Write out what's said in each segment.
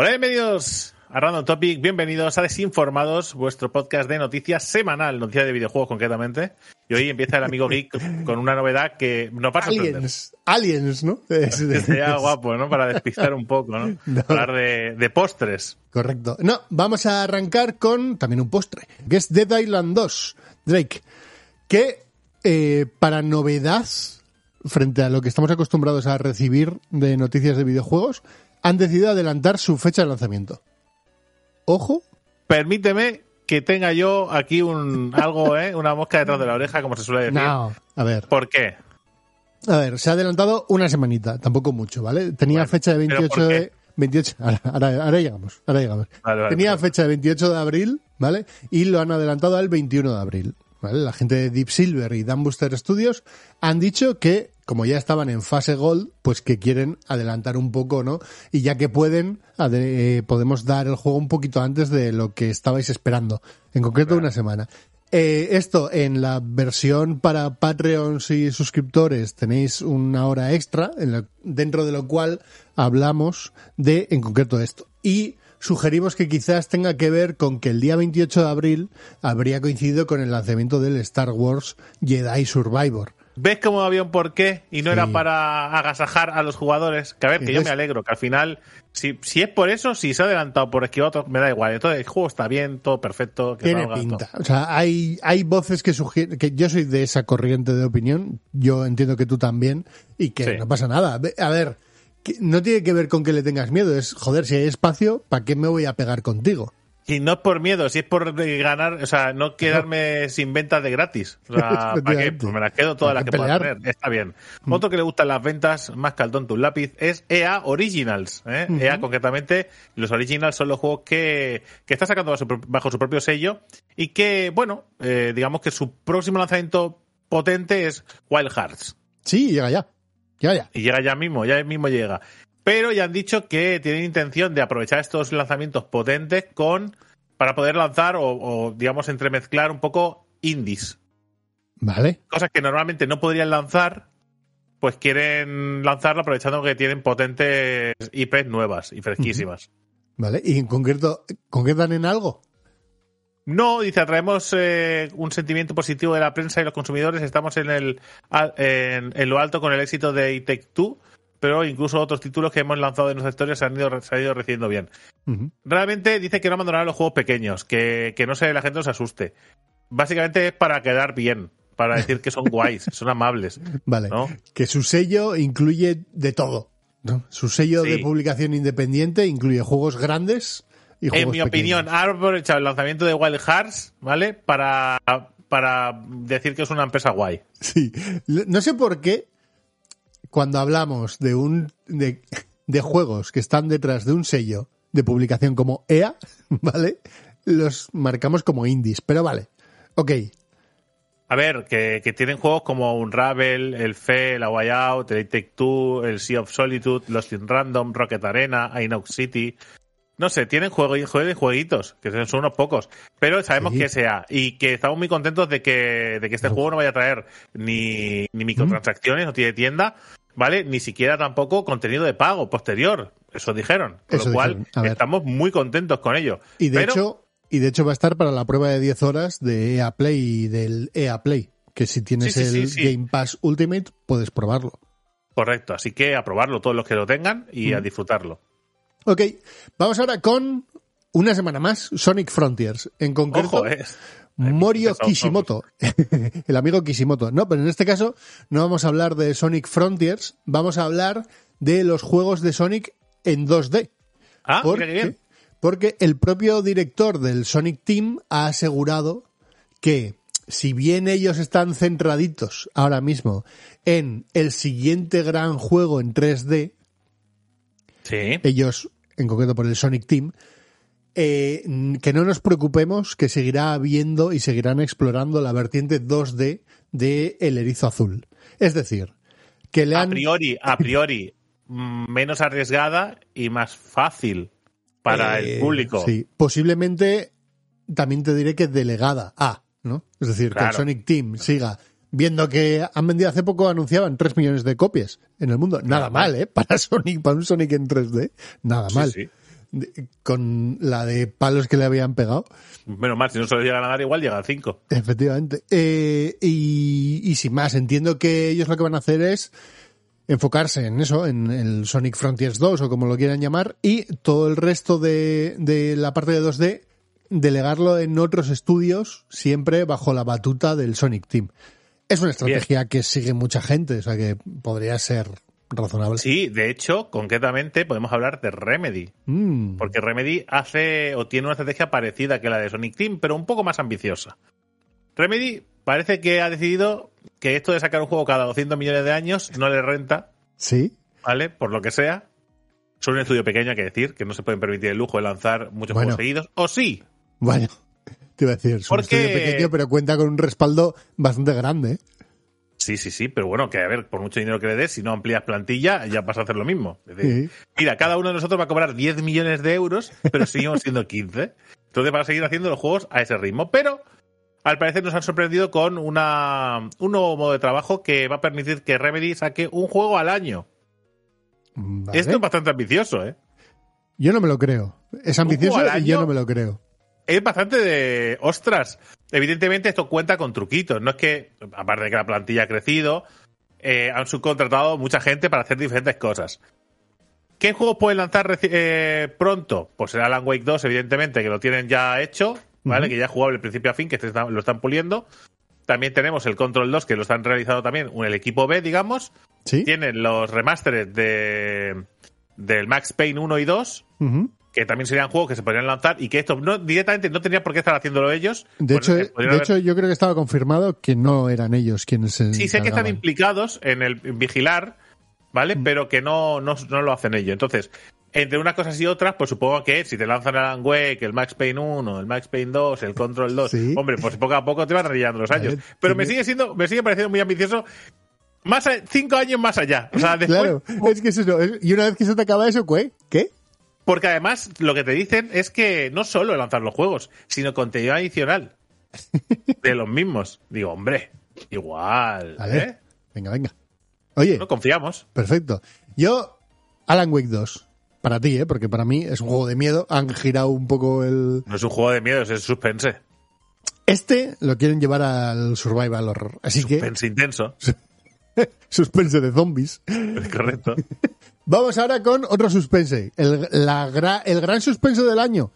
Hola, bienvenidos a Random Topic, bienvenidos a Desinformados, vuestro podcast de noticias semanal, noticias de videojuegos concretamente. Y hoy empieza el amigo Geek con una novedad que nos pasa a Aliens, aliens, ¿no? Sería guapo, ¿no? Para despistar un poco, ¿no? No. Hablar de, de postres. Correcto. No, vamos a arrancar con también un postre, que es Dead Island 2, Drake, que eh, para novedad, frente a lo que estamos acostumbrados a recibir de noticias de videojuegos, han decidido adelantar su fecha de lanzamiento. Ojo, Permíteme que tenga yo aquí un algo, ¿eh? Una mosca detrás de la oreja, como se suele decir. no, a ver, ¿Por qué? a ver, se ha adelantado una semanita, tampoco mucho, ¿vale? Tenía Bueno, fecha de ¿pero 28 por qué? de 28, ahora, ahora- ahora llegamos, ahora llegamos. Vale, vale, Tenía vale. fecha de 28 de abril, ¿vale? Y lo han adelantado al 21 de abril, ¿vale? La gente de Deep Silver y Dan Booster Studios han dicho que, como ya estaban en fase Gold, pues que quieren adelantar un poco, ¿no? Y ya que pueden, eh, podemos dar el juego un poquito antes de lo que estabais esperando. En concreto, una semana. Eh, esto en la versión para Patreons y suscriptores tenéis una hora extra, en dentro de lo cual hablamos de, en concreto, esto. Y sugerimos que quizás tenga que ver con que el día 28 de abril habría coincidido con el lanzamiento del Star Wars Jedi Survivor. ¿Ves cómo había un porqué y no Sí. era para agasajar a los jugadores? Que a ver, que yo me alegro, que al final, si, si es por eso, si se ha adelantado por esquivar otro, me da igual. Entonces el juego está bien, todo perfecto. Que Tiene pinta. O sea, hay, hay voces que sugieren, que yo soy de esa corriente de opinión, yo entiendo que tú también, y que Sí. no pasa nada. A ver, no tiene que ver con que le tengas miedo, es, joder, si hay espacio, ¿para qué me voy a pegar contigo? Y no es por miedo, si es por ganar, o sea, no quedarme sin ventas de gratis. O sea, ¿para qué? Efectivamente. Pues me las quedo todas las que pueda tener. Está bien. Otro que le gustan las ventas, más que al tonto un lápiz, es EA Originals. ¿eh? EA, concretamente, los Originals son los juegos que, que está sacando bajo su, bajo su propio sello y que, bueno, eh, digamos que su próximo lanzamiento potente es Wild Hearts. Sí, llega ya. Llega ya. Y llega ya mismo, ya mismo llega. Pero ya han dicho que tienen intención de aprovechar estos lanzamientos potentes con para poder lanzar o, o, digamos entremezclar un poco indies. Vale. Cosas que normalmente no podrían lanzar, pues quieren lanzarlo aprovechando que tienen potentes IPs nuevas y fresquísimas. Vale. Y en concreto, ¿concretan en algo? No, dice, atraemos eh, un sentimiento positivo de la prensa y los consumidores. Estamos en, el, en, en lo alto con el éxito de Take Two, pero incluso otros títulos que hemos lanzado en nuestra historia se han ido, se han ido recibiendo bien. Realmente dice que no abandonarán los juegos pequeños, que, que no se la gente no se asuste. Básicamente es para quedar bien, para decir que son guays, son amables. Vale. ¿No? Que su sello incluye de todo. ¿no? Su sello Sí. de publicación independiente incluye juegos grandes y En juegos mi opinión, pequeños. ha aprovechado el lanzamiento de Wild Hearts, ¿vale? Para, para decir que es una empresa guay. Sí. No sé por qué cuando hablamos de un de, de juegos que están detrás de un sello de publicación como EA, ¿vale? Los marcamos como indies, pero vale. Ok, A ver, que, que tienen juegos como Unravel, el Fe, el A Way Out, el Take Two, el Sea of Solitude, Lost in Random, Rocket Arena, Inox City. No sé, tienen juego, juego- jueguitos, que son unos pocos, pero sabemos Sí. que sea y que estamos muy contentos de que, de que este juego no vaya a traer ni, ni microtransacciones, no tiene tienda, ¿vale? Ni siquiera tampoco contenido de pago posterior. Eso dijeron. Con Eso lo cual, estamos muy contentos con ello. y de Pero- hecho y de hecho va a estar para la prueba de 10 horas de EA Play y del EA Play, que si tienes Sí, sí, sí, el sí. Game Pass Ultimate puedes probarlo. Correcto, así que a probarlo todos los que lo tengan y a disfrutarlo. Ok, vamos ahora con una semana más Sonic Frontiers, en concreto Ojo, eh. Morio. Kishimoto, el amigo Kishimoto. No, pero en este caso no vamos a hablar de Sonic Frontiers, vamos a hablar de los juegos de Sonic en 2D. Ah, Porque, bien. porque el propio director del Sonic Team ha asegurado que si bien ellos están centraditos ahora mismo en el siguiente gran juego en 3D, Sí. ellos en concreto por el Sonic Team, eh, que no nos preocupemos que seguirá habiendo y seguirán explorando la vertiente 2D de El Erizo Azul. Es decir, que le A han... priori, a priori, mm, menos arriesgada y más fácil para Eh, el público. Sí, posiblemente también te diré que delegada a, ¿no? Es decir, que el. Sonic Team siga viendo que han vendido hace poco anunciaban 3 millones de copias en el mundo. Nada mal, ¿eh? Para Sonic, para un Sonic en 3D. Nada Sí, mal. sí. Con la de palos que le habían pegado. Menos mal, si no se lo llegan a dar, igual llega a 5. Efectivamente. Eh, y, y sin más, entiendo que ellos lo que van a hacer es enfocarse en eso, en el Sonic Frontiers 2 o como lo quieran llamar, y todo el resto de, de la parte de 2D delegarlo en otros estudios, siempre bajo la batuta del Sonic Team. Es una estrategia que sigue mucha gente, o sea que podría ser razonable. Sí, de hecho, concretamente podemos hablar de Remedy. Mm, Porque Remedy hace o tiene una estrategia parecida que la de Sonic Team, pero un poco más ambiciosa. Remedy parece que ha decidido que esto de sacar un juego cada 200 millones de años no le renta, sí, ¿vale? Por lo que sea. Son un estudio pequeño, hay que decir, que no se pueden permitir el lujo de lanzar muchos Bueno. juegos seguidos. O sí, bueno, te iba a decir, es un Porque- estudio pequeño, pero cuenta con un respaldo bastante grande. ¿eh? Sí, sí, sí, pero bueno, que a ver, por mucho dinero que le des, si no amplías plantilla, ya vas a hacer lo mismo. Es decir, Sí. Mira, cada uno de nosotros va a cobrar 10 millones de euros, pero seguimos siendo 15. Entonces van a seguir haciendo los juegos a ese ritmo. Pero al parecer nos han sorprendido con una, un nuevo modo de trabajo que va a permitir que Remedy saque un juego al año. Vale. Esto es bastante ambicioso, ¿eh? Yo no me lo creo. Es ambicioso y yo no me lo creo. Es bastante de. ¡Ostras! Evidentemente esto cuenta con truquitos. No es que, aparte de que la plantilla ha crecido, eh, han subcontratado mucha gente para hacer diferentes cosas. ¿Qué juegos pueden lanzar eh, pronto? Pues será Alan Wake 2, evidentemente, que lo tienen ya hecho, ¿vale? Que ya es jugable de principio a fin, que este lo están puliendo. También tenemos el Control 2, que lo están realizando también el equipo B, digamos. ¿Sí? Tienen los remasteres de, del Max Payne 1 y 2, Ujú. Que también serían juegos que se podrían lanzar y que esto no, directamente no tenían por qué estar haciéndolo ellos. De, hecho, eh, podrían de haber- hecho, yo creo que estaba confirmado que no eran ellos quienes se sí, sé que están implicados en el en vigilar, ¿vale? Mm. Pero que no, no, no lo hacen ellos. Entonces, entre unas cosas y otras, pues supongo que si te lanzan el Alan Wake, el Max Payne 1, el Max Payne 2, el Control 2, Sí. hombre, pues poco a poco te van rellando los años. ver, Pero me sigue siendo, me sigue pareciendo muy ambicioso. Más a- cinco años más allá. O sea, después, Claro, es que es eso. es- Y una vez que se te acaba eso, ¿qué? ¿Qué? Porque además lo que te dicen es que no solo lanzar los juegos, sino contenido adicional de los mismos. Digo, hombre, igual. Vale. ¿eh? Venga, venga. Oye, No confiamos. perfecto. Yo, Alan Wake 2. Para ti, ¿eh? Porque para mí es un juego de miedo. Han girado un poco el... No es un juego de miedo, es suspense. Este lo quieren llevar al survival horror. Así que... Suspense intenso. Suspense de zombies. Es correcto. Vamos ahora con otro suspense. El, la gra- el gran suspense del año.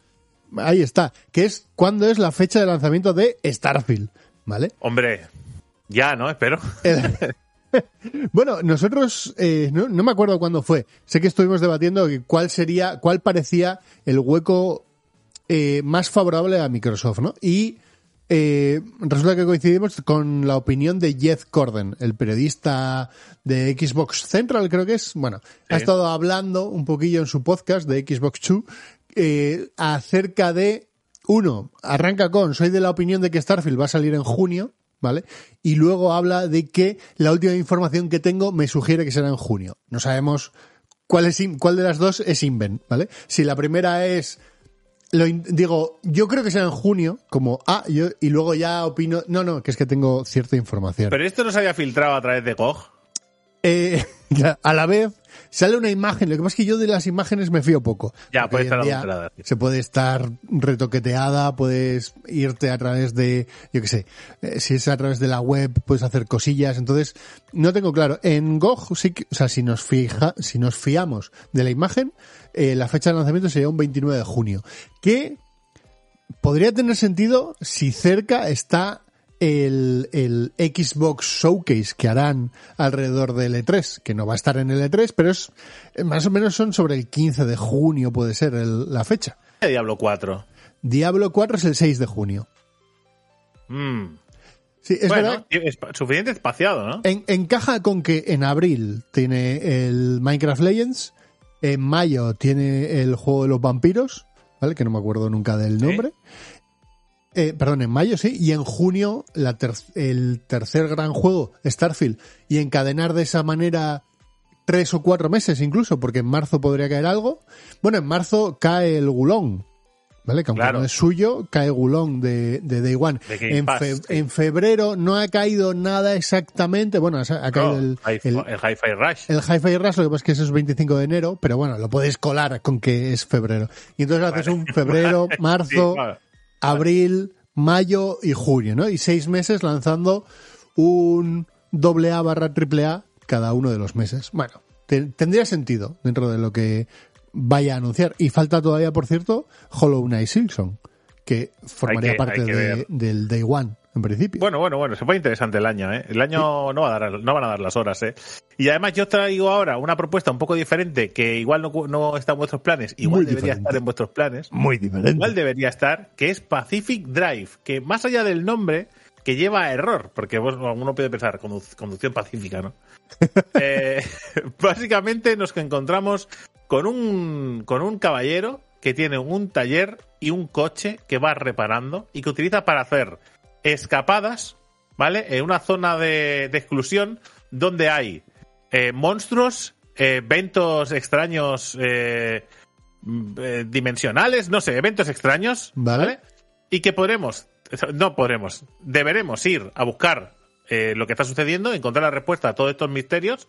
Ahí está. Que es cuándo es la fecha de lanzamiento de Starfield. ¿Vale? Hombre, ya, ¿no? Espero. El- bueno, nosotros, eh, no, no me acuerdo cuándo fue. Sé que estuvimos debatiendo cuál sería, cuál parecía el hueco eh, más favorable a Microsoft, ¿no? Y eh, resulta que coincidimos con la opinión de Jeff Corden, el periodista de Xbox Central, creo que es. Bueno, ha estado hablando un poquillo en su podcast de Xbox 2 eh, acerca de uno, arranca con, soy de la opinión de que Starfield va a salir en junio, ¿vale? Y luego habla de que la última información que tengo me sugiere que será en junio. No sabemos cuál es cuál de las dos es Inven, ¿vale? Si la primera es lo digo, yo creo que será en junio, como ah, yo y luego ya opino, no, no, que es que tengo cierta información. Pero esto no se había filtrado a través de GOG. Eh, a la vez sale una imagen, lo que pasa es que yo de las imágenes me fío poco. Ya, puede estar adulterada. Se puede estar retoqueteada, puedes irte a través de, yo qué sé, eh, si es a través de la web puedes hacer cosillas, entonces no tengo claro. En GOG sí que, o sea, si nos fija, si nos fiamos de la imagen, eh, la fecha de lanzamiento sería un 29 de junio, que podría tener sentido si cerca está el, el Xbox Showcase que harán alrededor del E3, que no va a estar en el E3, pero es eh, más o menos son sobre el 15 de junio, puede ser el- la fecha. Diablo 4. Diablo 4 es el 6 de junio. Mm. Sí, es bueno, es suficiente espaciado, ¿no? En- encaja con que en abril tiene el Minecraft Legends En mayo tiene el juego de los vampiros, ¿vale? Que no me acuerdo nunca del nombre. Eh, perdón, en mayo sí, y en junio la ter- el tercer gran juego, Starfield, y encadenar de esa manera tres o cuatro meses incluso, porque en marzo podría caer algo. Bueno, en marzo cae el Gulón, ¿vale? Que aunque Claro. no es suyo, cae Gulón de, de Day One. De En, fe- febrero no ha caído nada exactamente, bueno, ha caído No, el, Hi- el, el Hi-Fi Rush. el Hi-Fi Rush, lo que pasa es que eso es 25 de enero, pero bueno, lo puedes colar con que es febrero. Y entonces haces un febrero, marzo, Sí, claro. Abril, mayo y junio, ¿no? Y seis meses lanzando un doble A barra triple A cada uno de los meses. Bueno, te- tendría sentido dentro de lo que vaya a anunciar. Y falta todavía, por cierto, Hollow Knight Silksong, que formaría que- parte de- del Day One, en principio. Bueno, bueno, bueno, se pone interesante el año, ¿eh? El año no, va a dar, no van a dar las horas, ¿eh? Y además yo traigo ahora una propuesta un poco diferente que igual no, está en vuestros planes, igual Muy debería diferente. estar en vuestros planes, Muy diferente. igual debería estar, que es Pacific Drive, que más allá del nombre, que lleva a error, porque uno puede pensar condu- conducción pacífica, ¿no? Eh, básicamente nos encontramos con un, con un caballero que tiene un taller y un coche que va reparando y que utiliza para hacer escapadas, ¿vale? En una zona de, de exclusión donde hay eh, monstruos, eh, eventos extraños eh, mm, eh, dimensionales, no sé, eventos extraños, Vale. ¿vale? Y que podremos, no podremos, deberemos ir a buscar eh, lo que está sucediendo, encontrar la respuesta a todos estos misterios.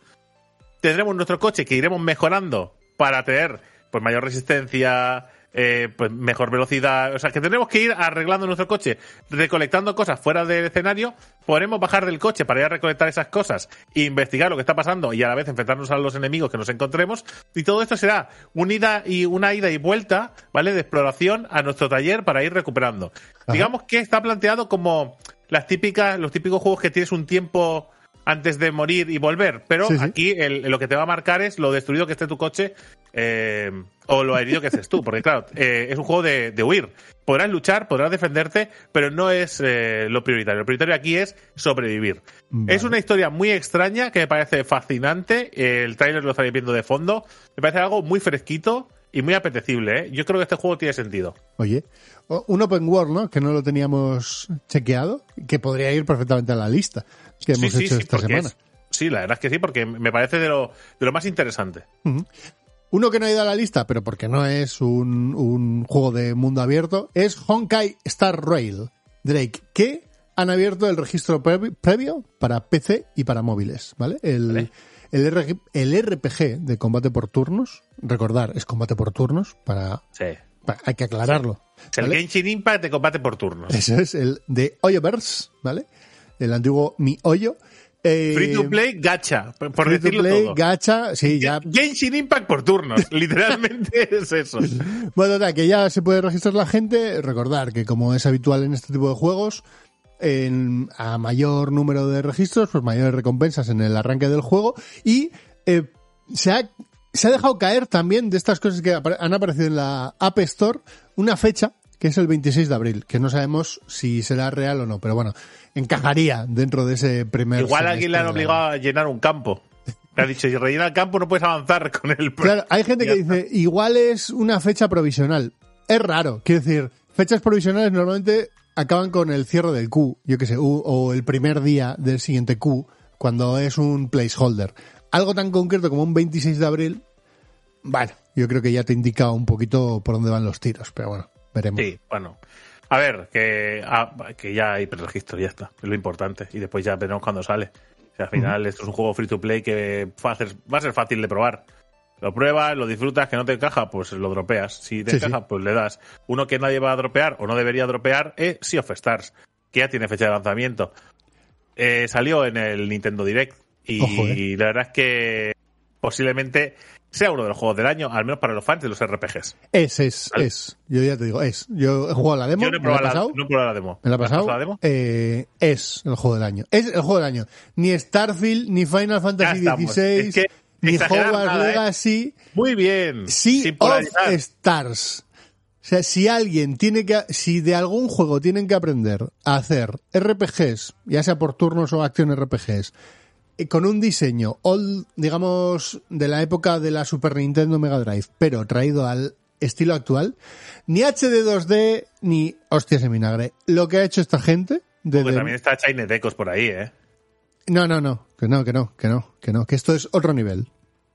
Tendremos nuestro coche que iremos mejorando para tener pues mayor resistencia, eh, pues mejor velocidad. O sea, que tendremos que ir arreglando nuestro coche, recolectando cosas fuera del escenario. Podremos bajar del coche para ir a recolectar esas cosas e investigar lo que está pasando y a la vez enfrentarnos a los enemigos que nos encontremos. Y todo esto será una ida y, una ida y vuelta, ¿vale? De exploración a nuestro taller para ir recuperando. Digamos que está planteado como las típicas, los típicos juegos que tienes un tiempo antes de morir y volver. Pero Sí, sí. aquí el- lo que te va a marcar es lo destruido que esté tu coche eh, o lo herido que estés tú. Porque claro, eh, es un juego de, de huir. Podrás luchar, podrás defenderte, pero no es eh, lo prioritario. Lo prioritario aquí es sobrevivir. Vale. Es una historia muy extraña que me parece fascinante. El tráiler lo estaréis viendo de fondo. Me parece algo muy fresquito y muy apetecible. ¿eh? Yo creo que este juego tiene sentido. Oye, un open world, ¿no? Que no lo teníamos chequeado, que podría ir perfectamente a la lista que hemos hecho esta semana. es- sí, la verdad es que sí, porque me parece de lo, de lo más interesante. Uno que no ha ido a la lista, pero porque no es un, un juego de mundo abierto, es Honkai Star Rail Drake, que han abierto el registro previ- previo para PC y para móviles, ¿vale? El, Vale. El, RG el RPG de combate por turnos, recordar, es combate por turnos, para, Sí. para- hay que aclararlo. Es el ¿vale? Genshin Impact de combate por turnos. Eso es el de Hoyoverse, ¿vale? El antiguo Mi Hoyo. Eh, Free to play, gacha, por free to play, todo. gacha, sí, ya Genshin Impact por turnos, literalmente es eso. Bueno, total, que ya se puede registrar la gente. Recordar que como es habitual en este tipo de juegos, en, a mayor número de registros, pues mayores recompensas en el arranque del juego. Y eh, se, ha, se ha dejado caer también de estas cosas que han aparecido en la App Store una fecha que es el 26 de abril, que no sabemos si será real o no, pero bueno, encajaría dentro de ese primer Igual alguien le han obligado a llenar un campo. Le ha dicho, si rellena el campo no puedes avanzar con el... Claro, hay gente que dice, igual es una fecha provisional. Es raro, quiero decir, fechas provisionales normalmente acaban con el cierre del Q, yo que sé, u- o el primer día del siguiente Q, cuando es un placeholder. Algo tan concreto como un 26 de abril, bueno, yo creo que ya te indica un poquito por dónde van los tiros, pero bueno, veremos. Sí, bueno. A ver, que, ah, que ya hay preregistro, ya está. Es lo importante. Y después ya veremos cuando sale. O sea, al final esto es un juego free to play que va a, ser, va a ser fácil de probar. Lo pruebas, lo disfrutas, que no te encaja, pues lo dropeas. Si te Sí, encaja, sí. pues le das. Uno que nadie va a dropear o no debería dropear es Sea of Stars, que ya tiene fecha de lanzamiento. Eh, salió en el Nintendo Direct y Ojo, eh. la verdad es que posiblemente sea uno de los juegos del año, al menos para los fans de los RPGs. Es, es, Vale. es. Yo ya te digo, es. Yo he jugado la demo, Yo no he la probado, la, pasado. no he probado la demo. Me la ha ¿Has pasado. la demo? Eh, es el juego del año. Es el juego del año. Ni Starfield, ni Final Fantasy. XVI, Es que ni Hogwarts nada, ¿eh? Legacy, Muy bien. Sea Sin of. Stars. O sea, si alguien tiene que, si de algún juego tienen que aprender a hacer RPGs, ya sea por turnos o acción RPGs, eh, con un diseño old, digamos, de la época de la Super Nintendo Mega Drive, pero traído al estilo actual, ni HD 2D ni hostias en vinagre. Lo que ha hecho esta gente... Porque también está Chine Decos por ahí, ¿eh? No, no, no, que no, que no, que no, que no, que esto es otro nivel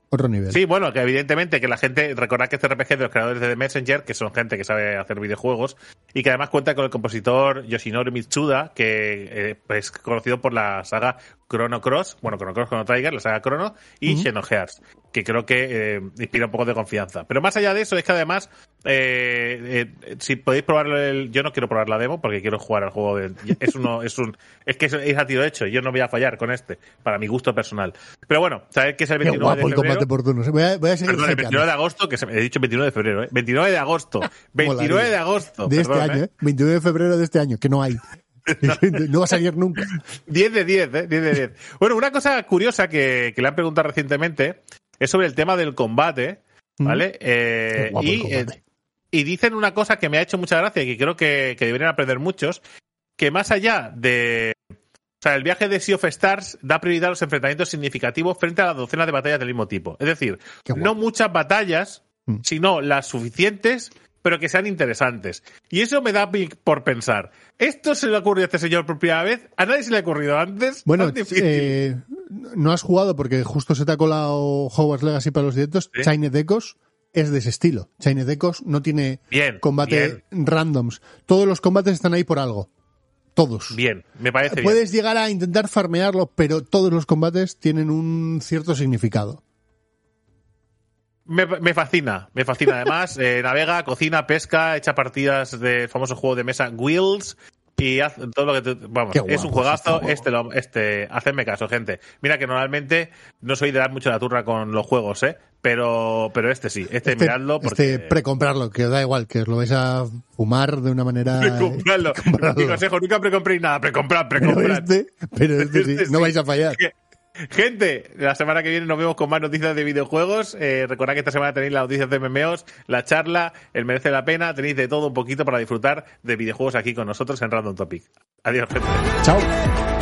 otro nivel. Sí, bueno, que evidentemente que la gente, recordad que este RPG de los creadores de The Messenger, que son gente que sabe hacer videojuegos, y que además cuenta con el compositor Yoshinori Mitsuda, que es eh, pues, conocido por la saga Chrono Cross, bueno, Chrono Cross, Chrono Trigger, la saga Chrono, y Xenogears, que creo que eh, inspira un poco de confianza. Pero más allá de eso, es que además, eh, eh, si podéis probarlo, el, yo no quiero probar la demo porque quiero jugar al juego. De, es uno, es un, es que es, a tiro hecho. Yo no voy a fallar con este, para mi gusto personal. Pero bueno, sabéis que es el 29 de febrero. Voy a, voy a seguir Perdón, el 29 de agosto, que se, he dicho 29 de febrero, ¿eh? 29 de agosto. 29 de agosto. De este año, ¿eh? 29 de febrero de este año, que no hay. no va a salir nunca. 10 de 10, ¿eh? 10 de 10. Bueno, una cosa curiosa que, que le han preguntado recientemente es sobre el tema del combate, mm. ¿vale? Eh, y, eh, y dicen una cosa que me ha hecho mucha gracia y que creo que, que deberían aprender muchos, que más allá de... O sea, el viaje de Sea of Stars da prioridad a los enfrentamientos significativos frente a la docena de batallas del mismo tipo. Es decir, no muchas batallas, mm. sino las suficientes pero que sean interesantes. Y eso me da por pensar. ¿Esto se le ha ocurrido a este señor por primera vez? ¿A nadie se le ha ocurrido antes? Bueno, eh, no has jugado porque justo se te ha colado Hogwarts Legacy para los directos. ¿Sí? Decos es de ese estilo. Chine Decos no tiene combate randoms. Todos los combates están ahí por algo. Todos. Bien, me parece Puedes llegar a intentar farmearlo, pero todos los combates tienen un cierto significado. Me, me, fascina, me fascina. Además, eh, navega, cocina, pesca, echa partidas del famoso juego de mesa Wheels y hace todo lo que vamos, es un juegazo, este, lo, este, hacedme caso, gente. Mira que normalmente no soy de dar mucho la turra con los juegos, eh, pero, pero este sí, este, este miradlo porque... Este precomprarlo, que os da igual, que os lo vais a fumar de una manera... Precomprarlo. Mi consejo, nunca precompréis nada, precomprad, precomprad. Pero este, pero este, sí, este no vais a fallar. Gente, la semana que viene nos vemos con más noticias de videojuegos. Eh, recordad que esta semana tenéis las noticias de MMOs, la charla, el merece la pena. Tenéis de todo un poquito para disfrutar de videojuegos aquí con nosotros en Random Topic. Adiós, gente. Chao.